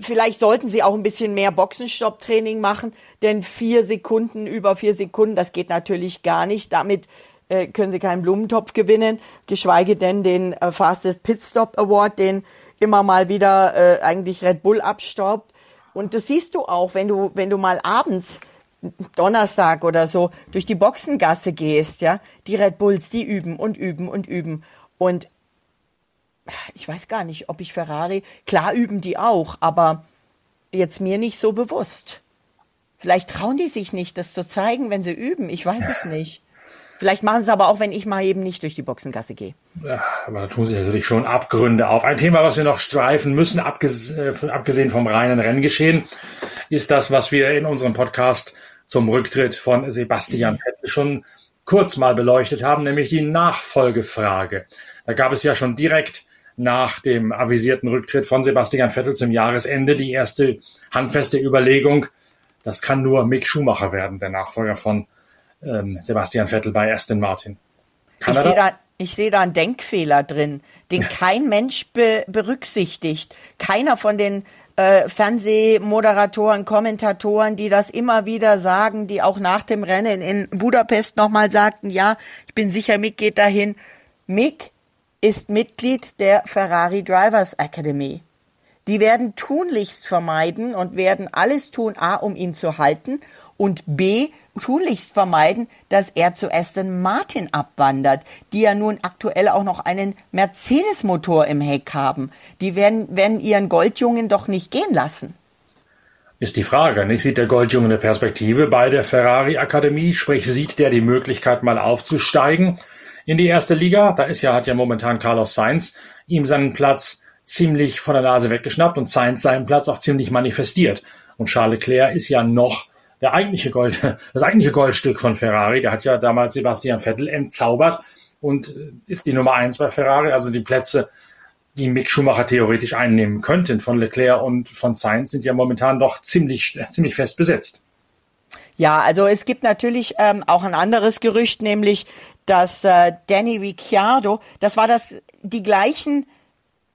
Vielleicht sollten sie auch ein bisschen mehr Boxenstopptraining machen, denn vier Sekunden, über vier Sekunden, das geht natürlich gar nicht. Damit äh, können sie keinen Blumentopf gewinnen, geschweige denn den äh, Fastest Pitstop Award, den immer mal wieder äh, eigentlich Red Bull abstaubt. Und das siehst du auch, wenn du, wenn du mal abends Donnerstag oder so durch die Boxengasse gehst, ja, die Red Bulls, die üben und üben und üben. Und ich weiß gar nicht, ob ich Ferrari, klar üben die auch, aber jetzt mir nicht so bewusst. Vielleicht trauen die sich nicht, das zu zeigen, wenn sie üben. Ich weiß es nicht. Vielleicht machen sie es aber auch, wenn ich mal eben nicht durch die Boxengasse gehe. Ja, aber da tun sich natürlich schon Abgründe auf. Ein Thema, was wir noch streifen müssen, äh, abgesehen vom reinen Renngeschehen, ist das, was wir in unserem Podcast zum Rücktritt von Sebastian Vettel schon kurz mal beleuchtet haben, nämlich die Nachfolgefrage. Da gab es ja schon direkt nach dem avisierten Rücktritt von Sebastian Vettel zum Jahresende die erste handfeste Überlegung, das kann nur Mick Schumacher werden, der Nachfolger von ähm, Sebastian Vettel bei Aston Martin. ich sehe da, ich sehe da einen Denkfehler drin, den kein Mensch be berücksichtigt. Keiner von den äh, Fernsehmoderatoren, Kommentatoren, die das immer wieder sagen, die auch nach dem Rennen in Budapest nochmal sagten, ja, ich bin sicher, Mick geht dahin. Mick ist Mitglied der Ferrari Drivers Academy. Die werden tunlichst vermeiden und werden alles tun, a, um ihn zu halten und b, tunlichst vermeiden, dass er zu Aston Martin abwandert, die ja nun aktuell auch noch einen Mercedes-Motor im Heck haben. Die werden, werden ihren Goldjungen doch nicht gehen lassen. Ist die Frage, nicht? Sieht der Goldjunge eine Perspektive bei der Ferrari-Akademie? Sprich, sieht der die Möglichkeit, mal aufzusteigen in die erste Liga? Da ist ja, hat ja momentan Carlos Sainz ihm seinen Platz ziemlich von der Nase weggeschnappt und Sainz seinen Platz auch ziemlich manifestiert. Und Charles Leclerc ist ja noch der eigentliche Gold, das eigentliche Goldstück von Ferrari. Der hat ja damals Sebastian Vettel entzaubert und ist die Nummer eins bei Ferrari. Also die Plätze, die Mick Schumacher theoretisch einnehmen könnten von Leclerc und von Sainz, sind ja momentan doch ziemlich, ziemlich fest besetzt. Ja, also es gibt natürlich ähm, auch ein anderes Gerücht, nämlich dass äh, Danny Ricciardo, das war das die gleichen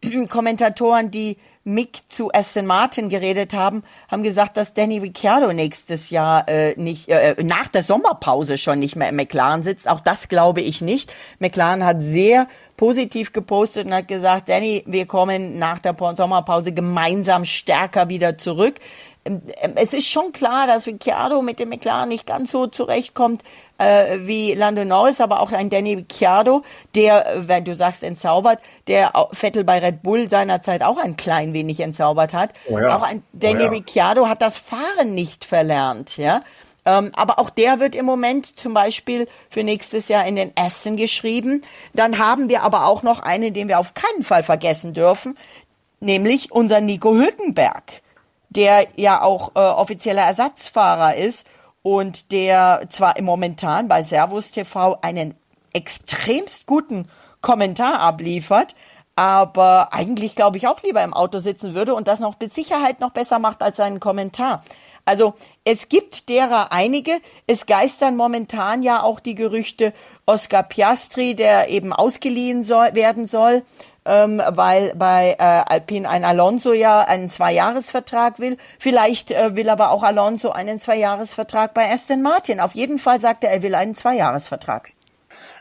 Kommentatoren, die Mick zu Aston Martin geredet haben, haben gesagt, dass Danny Ricciardo nächstes Jahr äh, nicht äh, nach der Sommerpause schon nicht mehr im McLaren sitzt. Auch das glaube ich nicht. McLaren hat sehr positiv gepostet und hat gesagt, Danny, wir kommen nach der Sommerpause gemeinsam stärker wieder zurück. Ähm, es ist schon klar, dass Ricciardo mit dem McLaren nicht ganz so zurechtkommt äh, wie Lando Norris, aber auch ein Danny Ricciardo, der, wenn du sagst entzaubert, der Vettel bei Red Bull seinerzeit auch ein klein wenig entzaubert hat. Oh ja. Auch ein Danny oh ja. Ricciardo hat das Fahren nicht verlernt, ja. Ähm, aber auch der wird im Moment zum Beispiel für nächstes Jahr in den Essen geschrieben. Dann haben wir aber auch noch einen, den wir auf keinen Fall vergessen dürfen, nämlich unser Nico Hülkenberg, der ja auch äh, offizieller Ersatzfahrer ist und der zwar im momentan bei Servus TV einen extremst guten Kommentar abliefert, aber eigentlich glaube ich auch lieber im Auto sitzen würde und das noch mit Sicherheit noch besser macht als seinen Kommentar. Also es gibt derer einige. Es geistern momentan ja auch die Gerüchte Oscar Piastri, der eben ausgeliehen soll, werden soll ähm, weil bei äh, Alpine ein Alonso ja einen Zweijahresvertrag will. Vielleicht äh, will aber auch Alonso einen Zweijahresvertrag bei Aston Martin. Auf jeden Fall sagt er, er will einen Zweijahresvertrag.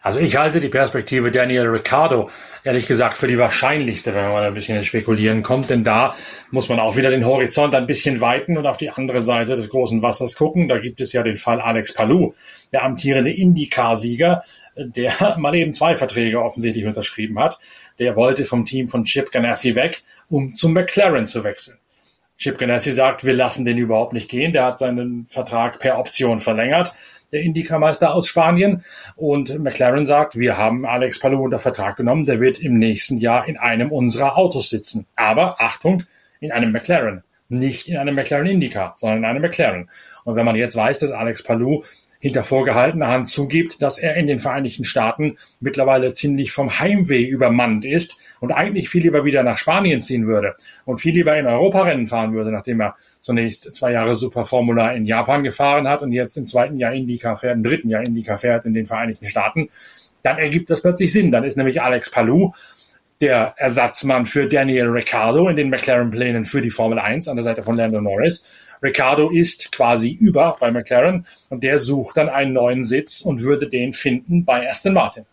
Also ich halte die Perspektive Daniel Ricciardo ehrlich gesagt für die wahrscheinlichste, wenn man ein bisschen ins Spekulieren kommt, denn da muss man auch wieder den Horizont ein bisschen weiten und auf die andere Seite des großen Wassers gucken. Da gibt es ja den Fall Alex Palou, der amtierende IndyCar-Sieger, der mal eben zwei Verträge offensichtlich unterschrieben hat. Der wollte vom Team von Chip Ganassi weg, um zum McLaren zu wechseln. Chip Ganassi sagt, wir lassen den überhaupt nicht gehen. Der hat seinen Vertrag per Option verlängert, der Indica-Meister aus Spanien. Und McLaren sagt, wir haben Alex Palou unter Vertrag genommen. Der wird im nächsten Jahr in einem unserer Autos sitzen. Aber Achtung, in einem McLaren. Nicht in einem McLaren Indica, sondern in einem McLaren. Und wenn man jetzt weiß, dass Alex Palou hinter vorgehaltener Hand zugibt, dass er in den Vereinigten Staaten mittlerweile ziemlich vom Heimweh übermannt ist und eigentlich viel lieber wieder nach Spanien ziehen würde und viel lieber in Europarennen fahren würde, nachdem er zunächst zwei Jahre Superformula in Japan gefahren hat und jetzt im zweiten Jahr Indica fährt, im dritten Jahr Indica fährt in den Vereinigten Staaten, dann ergibt das plötzlich Sinn. Dann ist nämlich Alex Palou der Ersatzmann für Daniel Ricciardo in den McLaren-Plänen für die Formel 1 an der Seite von Lando Norris. Ricciardo ist quasi über bei McLaren und der sucht dann einen neuen Sitz und würde den finden bei Aston Martin.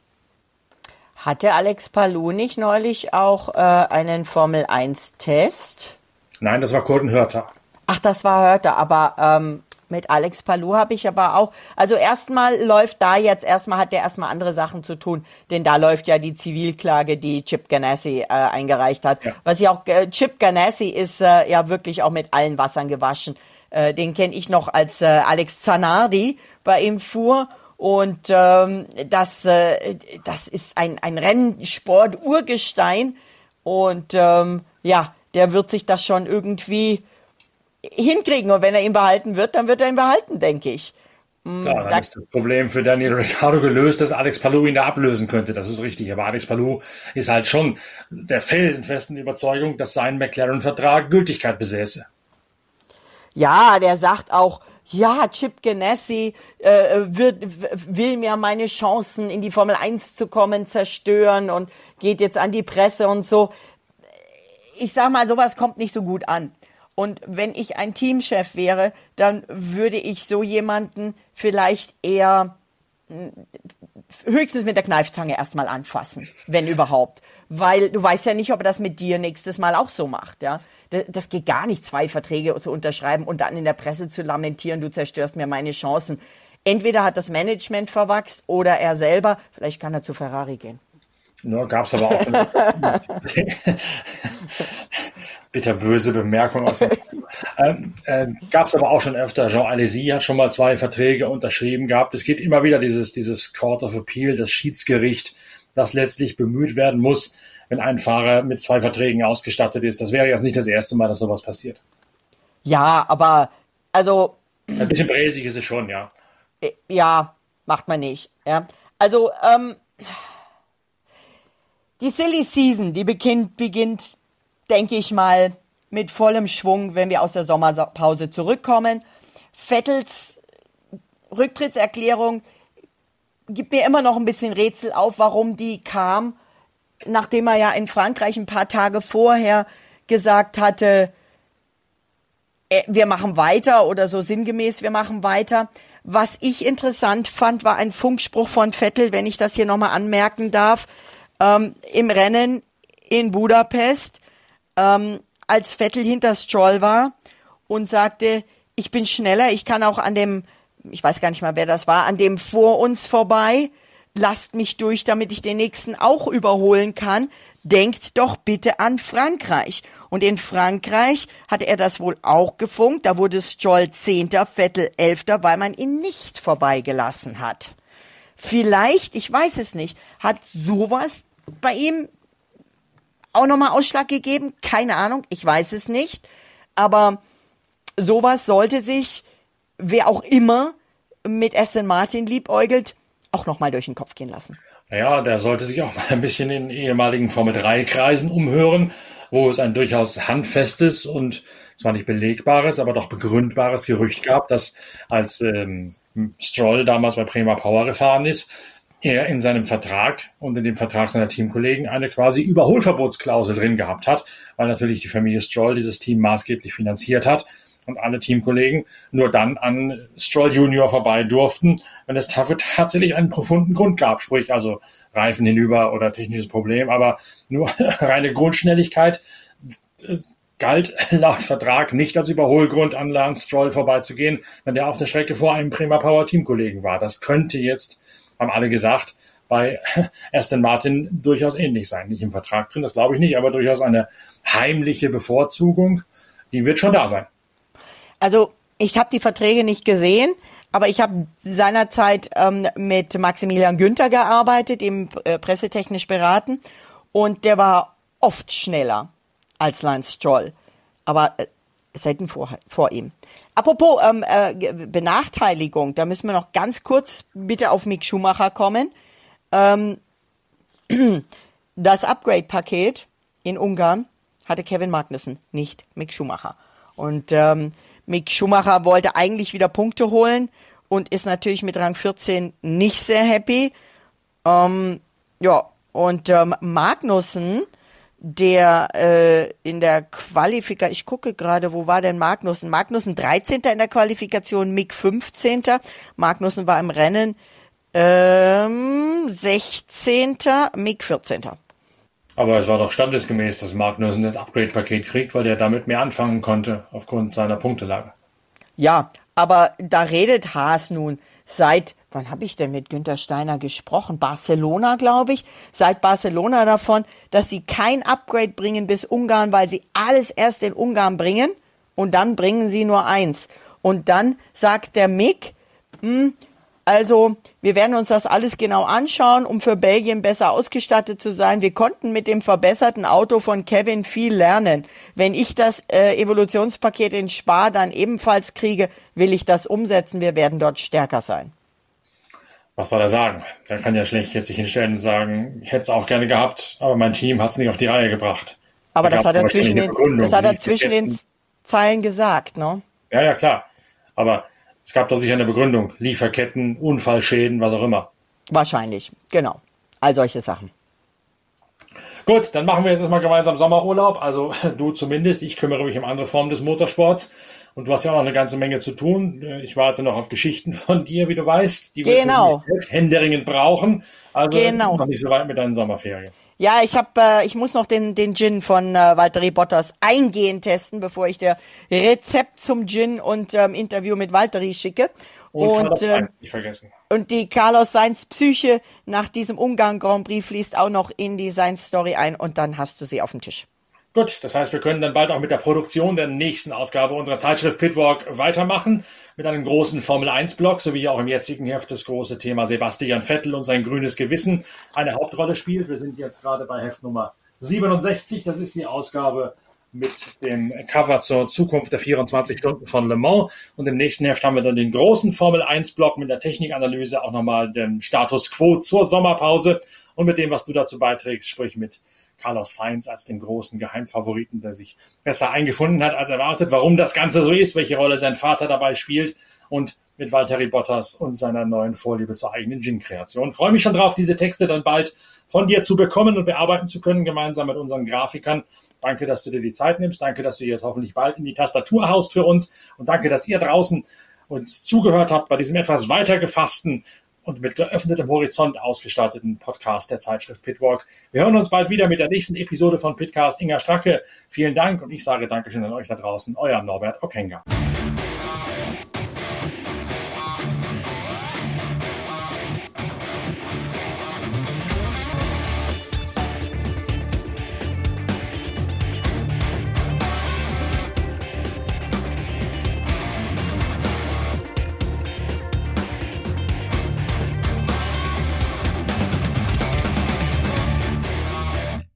Hatte Alex Palou nicht neulich auch äh, einen Formel 1 Test? Nein, das war Colton Hörter. Ach, das war Hörter, aber ähm, mit Alex Palou habe ich aber auch, also erstmal läuft da jetzt, erstmal hat der erstmal andere Sachen zu tun, denn da läuft ja die Zivilklage, die Chip Ganassi äh, eingereicht hat. Ja. Was ja auch, äh, Chip Ganassi ist äh, ja wirklich auch mit allen Wassern gewaschen. Äh, den kenne ich noch als äh, Alex Zanardi bei ihm fuhr. Und ähm, das, äh, das ist ein, ein Rennsport-Urgestein. Und ähm, ja, der wird sich das schon irgendwie hinkriegen. Und wenn er ihn behalten wird, dann wird er ihn behalten, denke ich. Mm, Klar, dann da ist das Problem für Daniel Ricciardo gelöst, dass Alex Palou ihn da ablösen könnte. Das ist richtig. Aber Alex Palou ist halt schon der felsenfesten Überzeugung, dass sein McLaren-Vertrag Gültigkeit besäße. Ja, der sagt auch, ja, Chip Ganassi äh, wird, will mir meine Chancen in die Formel 1 zu kommen zerstören und geht jetzt an die Presse und so. Ich sag mal, sowas kommt nicht so gut an. Und wenn ich ein Teamchef wäre, dann würde ich so jemanden vielleicht eher hm, höchstens mit der Kneifzange erstmal anfassen, wenn überhaupt. Weil du weißt ja nicht, ob er das mit dir nächstes Mal auch so macht, ja. Das geht gar nicht, zwei Verträge zu unterschreiben und dann in der Presse zu lamentieren, du zerstörst mir meine Chancen. Entweder hat das Management verwachst oder er selber, vielleicht kann er zu Ferrari gehen. Nur gab es aber auch bitterböse Bemerkung aus ähm, äh, gab es aber auch schon öfter. Jean Alesi hat schon mal zwei Verträge unterschrieben gehabt. Es geht immer wieder dieses, dieses Court of Appeal, das Schiedsgericht, das letztlich bemüht werden muss, wenn ein Fahrer mit zwei Verträgen ausgestattet ist. Das wäre jetzt nicht das erste Mal, dass sowas passiert. Ja, aber also. Ein bisschen bräsig ist es schon, ja. Äh, ja, macht man nicht. Ja. Also, ähm, die Silly Season, die beginnt, beginnt, denke ich mal, mit vollem Schwung, wenn wir aus der Sommerpause zurückkommen. Vettels Rücktrittserklärung gibt mir immer noch ein bisschen Rätsel auf, warum die kam, nachdem er ja in Frankreich ein paar Tage vorher gesagt hatte, äh, wir machen weiter oder so sinngemäß, wir machen weiter. Was ich interessant fand, war ein Funkspruch von Vettel, wenn ich das hier nochmal anmerken darf ähm, im Rennen in Budapest, ähm, als Vettel hinter Stroll war und sagte, ich bin schneller, ich kann auch an dem, ich weiß gar nicht mal, wer das war, an dem vor uns vorbei, lasst mich durch, damit ich den nächsten auch überholen kann. Denkt doch bitte an Frankreich. Und in Frankreich hat er das wohl auch gefunkt. Da wurde Stroll Zehnter, Vettel Elfter, weil man ihn nicht vorbeigelassen hat. Vielleicht, ich weiß es nicht, hat sowas bei ihm auch nochmal Ausschlag gegeben? Keine Ahnung, ich weiß es nicht. Aber sowas sollte sich, wer auch immer mit Aston Martin liebäugelt, auch nochmal durch den Kopf gehen lassen. Naja, der sollte sich auch mal ein bisschen in ehemaligen Formel 3 Kreisen umhören, wo es ein durchaus handfestes und zwar nicht belegbares, aber doch begründbares Gerücht gab, dass als ähm, Stroll damals bei Prima Power gefahren ist, er in seinem Vertrag und in dem Vertrag seiner Teamkollegen eine quasi Überholverbotsklausel drin gehabt hat, weil natürlich die Familie Stroll dieses Team maßgeblich finanziert hat und alle Teamkollegen nur dann an Stroll Junior vorbei durften, wenn es dafür tatsächlich einen profunden Grund gab, sprich also Reifen hinüber oder technisches Problem, aber nur reine Grundschnelligkeit äh, galt laut Vertrag nicht als Überholgrund an Lance Stroll vorbeizugehen, wenn der auf der Strecke vor einem Prima Power Teamkollegen war. Das könnte jetzt haben alle gesagt, bei Aston Martin durchaus ähnlich sein. Nicht im Vertrag drin, das glaube ich nicht, aber durchaus eine heimliche Bevorzugung, die wird schon da sein. Also ich habe die Verträge nicht gesehen, aber ich habe seinerzeit ähm, mit Maximilian Günther gearbeitet, ihm äh, pressetechnisch beraten und der war oft schneller als Lance Stroll. Aber äh, selten vor, vor ihm. Apropos ähm, äh, Benachteiligung, da müssen wir noch ganz kurz bitte auf Mick Schumacher kommen. Ähm, das Upgrade-Paket in Ungarn hatte Kevin Magnussen, nicht Mick Schumacher. Und ähm, Mick Schumacher wollte eigentlich wieder Punkte holen und ist natürlich mit Rang 14 nicht sehr happy. Ähm, ja, und ähm, Magnussen, der äh, in der Qualifikation, ich gucke gerade, wo war denn Magnussen? Magnussen 13. in der Qualifikation, Mick 15. Magnussen war im Rennen ähm, 16. Mick 14. Aber es war doch standesgemäß, dass Magnussen das Upgrade-Paket kriegt, weil der damit mehr anfangen konnte, aufgrund seiner Punktelage. Ja, aber da redet Haas nun seit, wann habe ich denn mit Günter Steiner gesprochen? Barcelona, glaube ich. Seit Barcelona davon, dass sie kein Upgrade bringen bis Ungarn, weil sie alles erst in Ungarn bringen und dann bringen sie nur eins. Und dann sagt der Mick, hm, also wir werden uns das alles genau anschauen, um für Belgien besser ausgestattet zu sein. Wir konnten mit dem verbesserten Auto von Kevin viel lernen. Wenn ich das äh, Evolutionspaket in Spa dann ebenfalls kriege, will ich das umsetzen. Wir werden dort stärker sein. Was soll er sagen? Er kann ja schlecht jetzt sich hinstellen und sagen, ich hätte es auch gerne gehabt, aber mein Team hat es nicht auf die Reihe gebracht. Aber da das hat er zwischen den, das hat er zwischen den Zeilen gesagt, ne? Ja, ja, klar. Aber es gab doch sicher eine Begründung. Lieferketten, Unfallschäden, was auch immer. Wahrscheinlich, genau. All solche Sachen. Gut, dann machen wir jetzt erstmal gemeinsam Sommerurlaub. Also du zumindest. Ich kümmere mich um andere Formen des Motorsports. Und du hast ja auch noch eine ganze Menge zu tun. Ich warte noch auf Geschichten von dir, wie du weißt, die genau. wir händeringend brauchen. Also genau. noch nicht so weit mit deinen Sommerferien. Ja, ich habe, äh, ich muss noch den den Gin von äh, Valtteri Bottas eingehend testen, bevor ich der Rezept zum Gin und ähm, Interview mit Valtteri schicke. Und, und, äh, nicht vergessen. und die Carlos Sainz Psyche nach diesem Ungarn Grand Prix fließt auch noch in die Sainz Story ein und dann hast du sie auf dem Tisch. Gut, das heißt, wir können dann bald auch mit der Produktion der nächsten Ausgabe unserer Zeitschrift Pitwalk weitermachen, mit einem großen Formel-1-Blog, sowie auch im jetzigen Heft das große Thema Sebastian Vettel und sein grünes Gewissen eine Hauptrolle spielt. Wir sind jetzt gerade bei Heft Nummer 67, das ist die Ausgabe mit dem Cover zur Zukunft der 24 Stunden von Le Mans. Und im nächsten Heft haben wir dann den großen Formel 1 Block mit der Technikanalyse, auch nochmal den Status Quo zur Sommerpause und mit dem, was du dazu beiträgst, sprich mit Carlos Sainz als den großen Geheimfavoriten, der sich besser eingefunden hat als erwartet, warum das Ganze so ist, welche Rolle sein Vater dabei spielt und mit Valtteri Bottas und seiner neuen Vorliebe zur eigenen Gin-Kreation. Freue mich schon drauf, diese Texte dann bald von dir zu bekommen und bearbeiten zu können, gemeinsam mit unseren Grafikern. Danke, dass du dir die Zeit nimmst. Danke, dass du jetzt hoffentlich bald in die Tastatur haust für uns. Und danke, dass ihr draußen uns zugehört habt bei diesem etwas weiter gefassten und mit geöffnetem Horizont ausgestatteten Podcast der Zeitschrift Pitwalk. Wir hören uns bald wieder mit der nächsten Episode von Pitcast. Inga Stracke, vielen Dank und ich sage Dankeschön an euch da draußen. Euer Norbert Okenga.